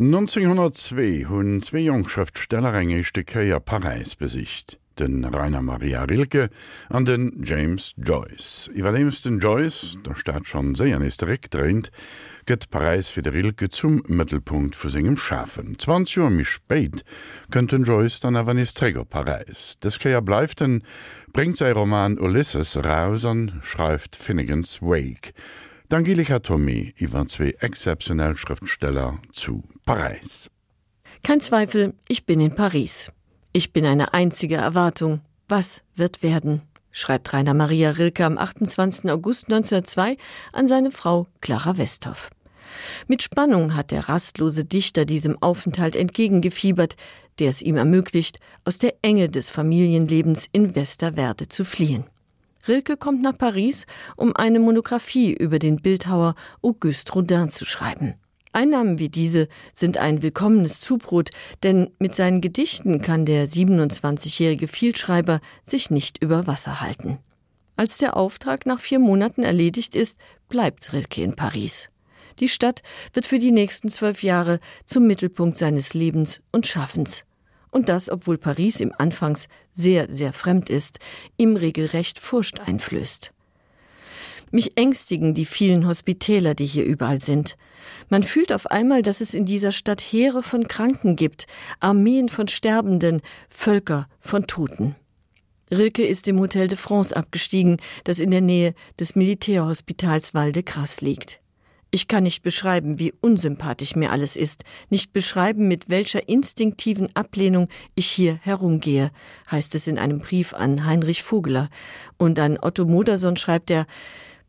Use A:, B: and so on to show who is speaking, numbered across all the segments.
A: 1902 hunn zwe Jongschriftstellerengegchte Käier Parisis besicht, den Rainer Maria Rilke an den James Joyce. Iwerlemsten Joyce, der Staat schon séier is direkt drint, gëtt Parisis fir de Rilke zum Mëttelpunkt vu segem Schafen. 20 Joer mich speit kënnten Joyce dann awer is Träger Parisis. Des Käier bleiften bringt sei Roman Ulysses raus an schreift Finnegans Wake. D'Angelika Tommy iwwer zwee exceptionell Schriftsteller zu Paris.
B: Kein Zweifel, ich bin in Paris. Ich bin eine einzige Erwartung. Was wird werden? schreibt Rainer Maria Rilke am 28. August 1902 an seine Frau Clara Westhoff. Mit Spannung hat der rastlose Dichter diesem Aufenthalt entgegengefiebert, der es ihm ermöglicht, aus der Enge des Familienlebens in Westerwerde zu fliehen. Rilke kommt nach Paris, um eine Monographie über den Bildhauer Auguste Rodin zu schreiben. Einnahmen wie diese sind ein willkommenes Zubrot, denn mit seinen Gedichten kann der 27-jährige Vielschreiber sich nicht über Wasser halten. Als der Auftrag nach vier Monaten erledigt ist, bleibt Rilke in Paris. Die Stadt wird für die nächsten zwölf Jahre zum Mittelpunkt seines Lebens und Schaffens und das obwohl Paris im Anfangs sehr, sehr fremd ist, ihm regelrecht Furcht einflößt. Mich ängstigen die vielen Hospitäler, die hier überall sind. Man fühlt auf einmal, dass es in dieser Stadt Heere von Kranken gibt, Armeen von Sterbenden, Völker von Toten. Rilke ist im Hotel de France abgestiegen, das in der Nähe des Militärhospitals Val de Grasse liegt. Ich kann nicht beschreiben, wie unsympathisch mir alles ist, nicht beschreiben, mit welcher instinktiven Ablehnung ich hier herumgehe, heißt es in einem Brief an Heinrich Vogeler. Und an Otto Moderson schreibt er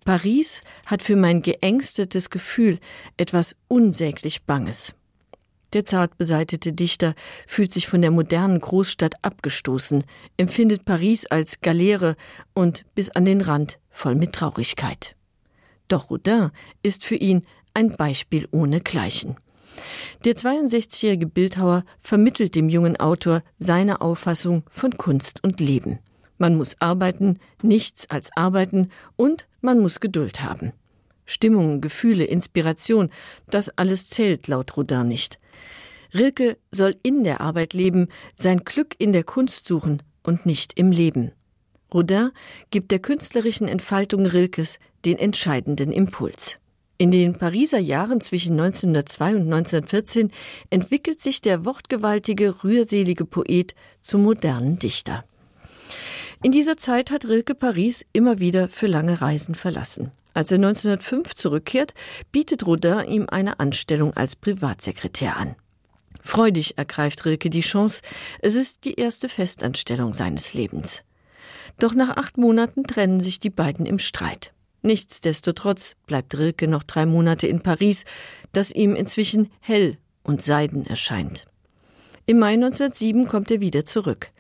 B: Paris hat für mein geängstetes Gefühl etwas unsäglich Banges. Der zart beseitete Dichter fühlt sich von der modernen Großstadt abgestoßen, empfindet Paris als Galeere und bis an den Rand voll mit Traurigkeit. Doch Rodin ist für ihn ein Beispiel ohne Gleichen. Der 62-jährige Bildhauer vermittelt dem jungen Autor seine Auffassung von Kunst und Leben. Man muss arbeiten, nichts als arbeiten und man muss Geduld haben. Stimmungen, Gefühle, Inspiration, das alles zählt laut Rodin nicht. Rilke soll in der Arbeit leben, sein Glück in der Kunst suchen und nicht im Leben. Rodin gibt der künstlerischen Entfaltung Rilkes den entscheidenden Impuls. In den Pariser Jahren zwischen 1902 und 1914 entwickelt sich der wortgewaltige, rührselige Poet zum modernen Dichter. In dieser Zeit hat Rilke Paris immer wieder für lange Reisen verlassen. Als er 1905 zurückkehrt, bietet Rodin ihm eine Anstellung als Privatsekretär an. Freudig ergreift Rilke die Chance, es ist die erste Festanstellung seines Lebens. Doch nach acht Monaten trennen sich die beiden im Streit. Nichtsdestotrotz bleibt Rilke noch drei Monate in Paris, das ihm inzwischen hell und seiden erscheint. Im Mai 1907 kommt er wieder zurück.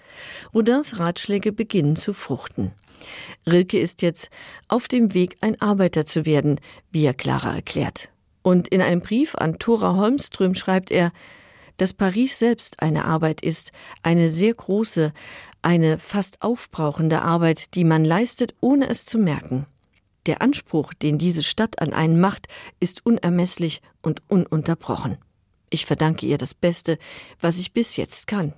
B: Rodins Ratschläge beginnen zu fruchten. Rilke ist jetzt auf dem Weg, ein Arbeiter zu werden, wie er Clara erklärt. Und in einem Brief an Thora Holmström schreibt er, dass Paris selbst eine Arbeit ist, eine sehr große, eine fast aufbrauchende Arbeit, die man leistet, ohne es zu merken. Der Anspruch, den diese Stadt an einen macht, ist unermesslich und ununterbrochen. Ich verdanke ihr das Beste, was ich bis jetzt kann.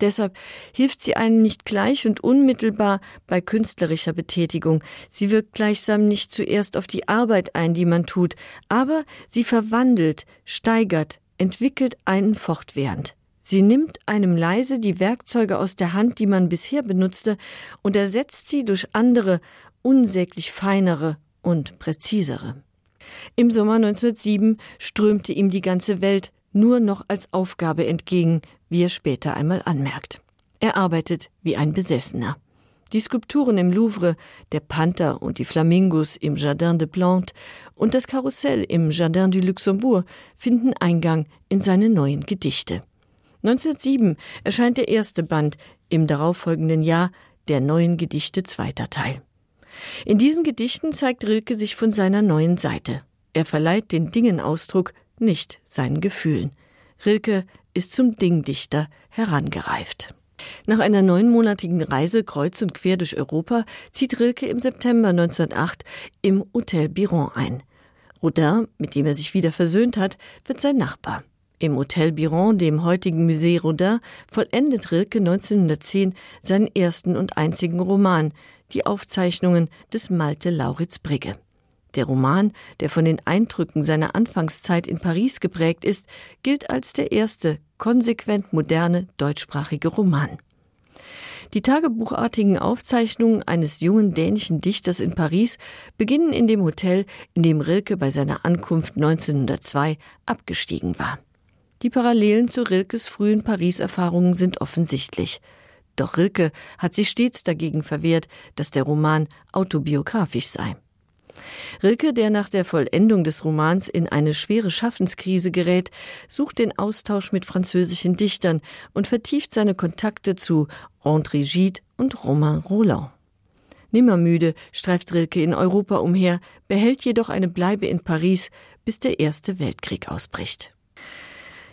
B: Deshalb hilft sie einem nicht gleich und unmittelbar bei künstlerischer Betätigung. Sie wirkt gleichsam nicht zuerst auf die Arbeit ein, die man tut, aber sie verwandelt, steigert, entwickelt einen fortwährend. Sie nimmt einem leise die Werkzeuge aus der Hand, die man bisher benutzte, und ersetzt sie durch andere, unsäglich feinere und präzisere. Im Sommer 1907 strömte ihm die ganze Welt nur noch als Aufgabe entgegen, wie er später einmal anmerkt. Er arbeitet wie ein Besessener. Die Skulpturen im Louvre, der Panther und die Flamingos im Jardin de Plante und das Karussell im Jardin du Luxembourg finden Eingang in seine neuen Gedichte. 1907 erscheint der erste Band im darauffolgenden Jahr der neuen Gedichte zweiter Teil. In diesen Gedichten zeigt Rilke sich von seiner neuen Seite. Er verleiht den Dingen Ausdruck, nicht seinen Gefühlen. Rilke ist zum Dingdichter herangereift. Nach einer neunmonatigen Reise kreuz und quer durch Europa zieht Rilke im September 1908 im Hotel Biron ein. Rodin, mit dem er sich wieder versöhnt hat, wird sein Nachbar. Im Hotel Biron, dem heutigen Musée Rodin, vollendet Rilke 1910 seinen ersten und einzigen Roman, die Aufzeichnungen des Malte Lauritz Brigge. Der Roman, der von den Eindrücken seiner Anfangszeit in Paris geprägt ist, gilt als der erste konsequent moderne deutschsprachige Roman. Die tagebuchartigen Aufzeichnungen eines jungen dänischen Dichters in Paris beginnen in dem Hotel, in dem Rilke bei seiner Ankunft 1902 abgestiegen war. Die Parallelen zu Rilkes frühen Paris-Erfahrungen sind offensichtlich. Doch Rilke hat sich stets dagegen verwehrt, dass der Roman autobiografisch sei. Rilke, der nach der Vollendung des Romans in eine schwere Schaffenskrise gerät, sucht den Austausch mit französischen Dichtern und vertieft seine Kontakte zu André Gide und Romain Roland. Nimmermüde streift Rilke in Europa umher, behält jedoch eine Bleibe in Paris, bis der Erste Weltkrieg ausbricht.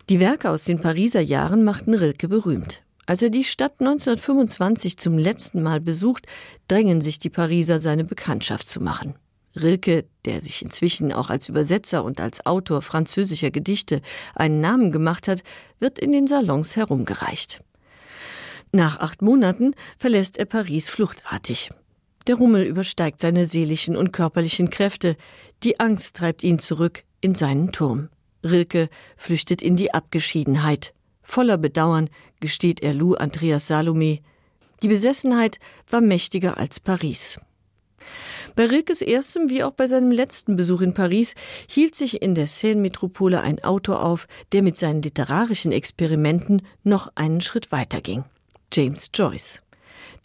B: Die Werke aus den Pariser Jahren machten Rilke berühmt. Als er die Stadt 1925 zum letzten Mal besucht, drängen sich die Pariser, seine Bekanntschaft zu machen. Rilke, der sich inzwischen auch als Übersetzer und als Autor französischer Gedichte einen Namen gemacht hat, wird in den Salons herumgereicht. Nach acht Monaten verlässt er Paris fluchtartig. Der Rummel übersteigt seine seelischen und körperlichen Kräfte, die Angst treibt ihn zurück in seinen Turm. Rilke flüchtet in die Abgeschiedenheit. Voller Bedauern gesteht er Lou Andreas Salome. Die Besessenheit war mächtiger als Paris. Bei Rilkes erstem wie auch bei seinem letzten Besuch in Paris hielt sich in der Seine-Metropole ein Autor auf, der mit seinen literarischen Experimenten noch einen Schritt weiterging. James Joyce.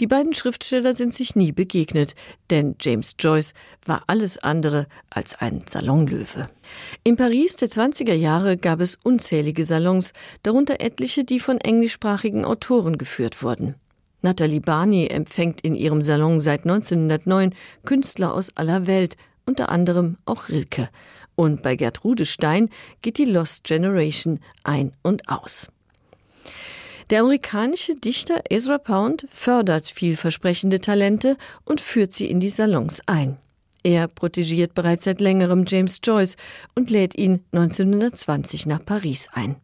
B: Die beiden Schriftsteller sind sich nie begegnet, denn James Joyce war alles andere als ein Salonlöwe. In Paris der 20er Jahre gab es unzählige Salons, darunter etliche, die von englischsprachigen Autoren geführt wurden. Nathalie Barney empfängt in ihrem Salon seit 1909 Künstler aus aller Welt, unter anderem auch Rilke. Und bei Gertrude Stein geht die Lost Generation ein und aus. Der amerikanische Dichter Ezra Pound fördert vielversprechende Talente und führt sie in die Salons ein. Er protegiert bereits seit längerem James Joyce und lädt ihn 1920 nach Paris ein.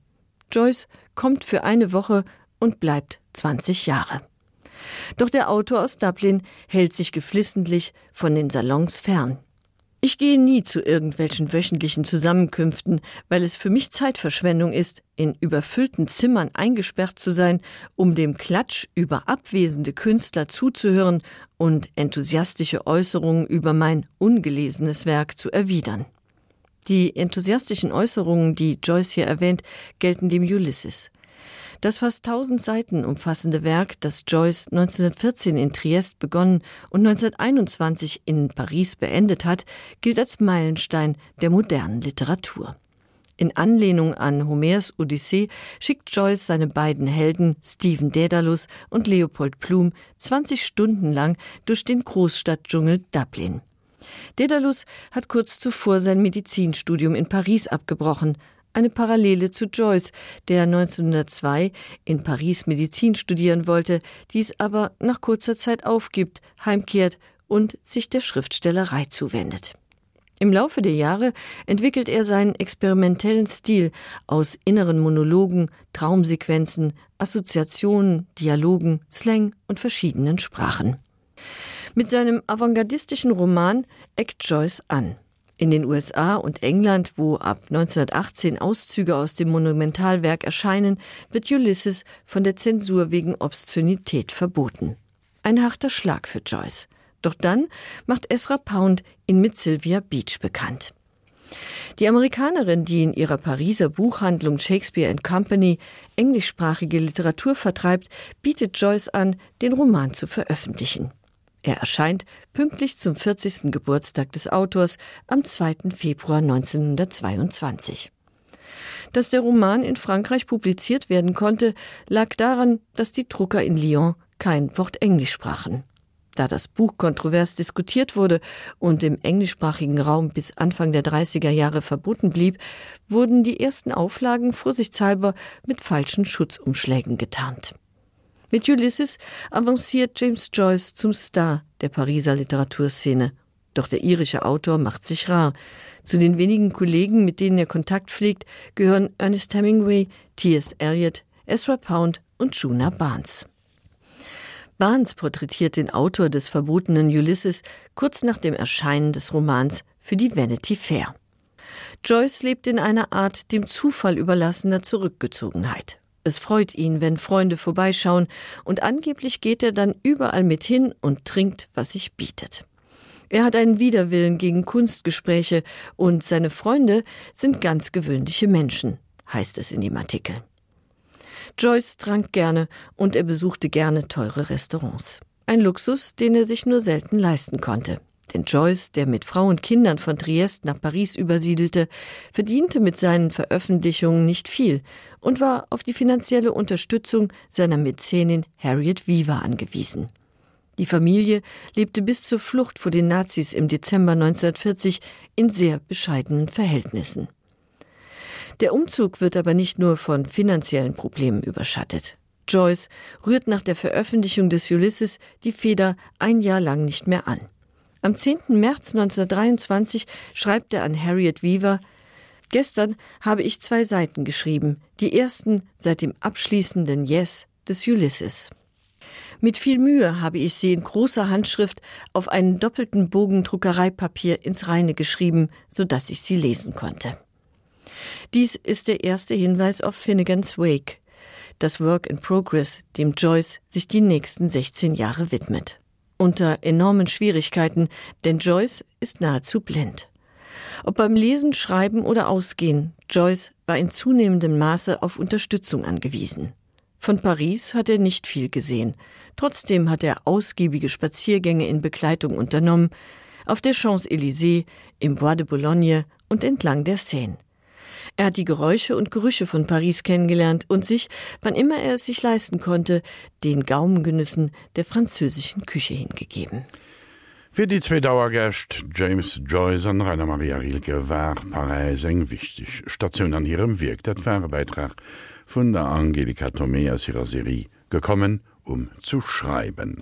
B: Joyce kommt für eine Woche und bleibt 20 Jahre. Doch der Autor aus Dublin hält sich geflissentlich von den Salons fern. Ich gehe nie zu irgendwelchen wöchentlichen Zusammenkünften, weil es für mich Zeitverschwendung ist, in überfüllten Zimmern eingesperrt zu sein, um dem Klatsch über abwesende Künstler zuzuhören und enthusiastische Äußerungen über mein ungelesenes Werk zu erwidern. Die enthusiastischen Äußerungen, die Joyce hier erwähnt, gelten dem Ulysses. Das fast 1000 Seiten umfassende Werk, das Joyce 1914 in Triest begonnen und 1921 in Paris beendet hat, gilt als Meilenstein der modernen Literatur. In Anlehnung an Homers Odyssee schickt Joyce seine beiden Helden Stephen Daedalus und Leopold Plum 20 Stunden lang durch den Großstadtdschungel Dublin. Daedalus hat kurz zuvor sein Medizinstudium in Paris abgebrochen, eine Parallele zu Joyce, der 1902 in Paris Medizin studieren wollte, dies aber nach kurzer Zeit aufgibt, heimkehrt und sich der Schriftstellerei zuwendet. Im Laufe der Jahre entwickelt er seinen experimentellen Stil aus inneren Monologen, Traumsequenzen, Assoziationen, Dialogen, Slang und verschiedenen Sprachen. Mit seinem avantgardistischen Roman eckt Joyce an. In den USA und England, wo ab 1918 Auszüge aus dem Monumentalwerk erscheinen, wird Ulysses von der Zensur wegen Obszönität verboten. Ein harter Schlag für Joyce. Doch dann macht Ezra Pound ihn mit Sylvia Beach bekannt. Die Amerikanerin, die in ihrer Pariser Buchhandlung Shakespeare Company englischsprachige Literatur vertreibt, bietet Joyce an, den Roman zu veröffentlichen. Er erscheint pünktlich zum 40. Geburtstag des Autors am 2. Februar 1922. Dass der Roman in Frankreich publiziert werden konnte, lag daran, dass die Drucker in Lyon kein Wort Englisch sprachen. Da das Buch kontrovers diskutiert wurde und im englischsprachigen Raum bis Anfang der 30er Jahre verboten blieb, wurden die ersten Auflagen vorsichtshalber mit falschen Schutzumschlägen getarnt. Mit Ulysses avanciert James Joyce zum Star der Pariser Literaturszene. Doch der irische Autor macht sich rar. Zu den wenigen Kollegen, mit denen er Kontakt pflegt, gehören Ernest Hemingway, T.S. Eliot, Ezra Pound und Juna Barnes. Barnes porträtiert den Autor des verbotenen Ulysses kurz nach dem Erscheinen des Romans für die Vanity Fair. Joyce lebt in einer Art dem Zufall überlassener Zurückgezogenheit. Es freut ihn, wenn Freunde vorbeischauen, und angeblich geht er dann überall mit hin und trinkt, was sich bietet. Er hat einen Widerwillen gegen Kunstgespräche und seine Freunde sind ganz gewöhnliche Menschen, heißt es in dem Artikel. Joyce trank gerne und er besuchte gerne teure Restaurants. Ein Luxus, den er sich nur selten leisten konnte. Denn Joyce, der mit Frau und Kindern von Triest nach Paris übersiedelte, verdiente mit seinen Veröffentlichungen nicht viel und war auf die finanzielle Unterstützung seiner Mäzenin Harriet Weaver angewiesen. Die Familie lebte bis zur Flucht vor den Nazis im Dezember 1940 in sehr bescheidenen Verhältnissen. Der Umzug wird aber nicht nur von finanziellen Problemen überschattet. Joyce rührt nach der Veröffentlichung des Ulysses die Feder ein Jahr lang nicht mehr an. Am 10. März 1923 schreibt er an Harriet Weaver Gestern habe ich zwei Seiten geschrieben, die ersten seit dem abschließenden Yes des Ulysses. Mit viel Mühe habe ich sie in großer Handschrift auf einen doppelten Bogendruckereipapier ins Reine geschrieben, so dass ich sie lesen konnte. Dies ist der erste Hinweis auf Finnegans Wake, das Work in Progress, dem Joyce sich die nächsten 16 Jahre widmet. Unter enormen Schwierigkeiten, denn Joyce ist nahezu blind. Ob beim Lesen, Schreiben oder Ausgehen, Joyce war in zunehmendem Maße auf Unterstützung angewiesen. Von Paris hat er nicht viel gesehen. Trotzdem hat er ausgiebige Spaziergänge in Begleitung unternommen, auf der Champs-Élysées, im Bois de Boulogne und entlang der Seine. Er hat die Geräusche und Gerüche von Paris kennengelernt und sich, wann immer er es sich leisten konnte, den Gaumengenüssen der französischen Küche hingegeben.
A: Für die zwei Dauergächt James Joyce an Rainer Maria Rilke war Paris eng wichtig. Station an ihrem Wirk dat Werbeitrag von der Angelika Tomé aus ihrer Serie gekommen, um zu schreiben.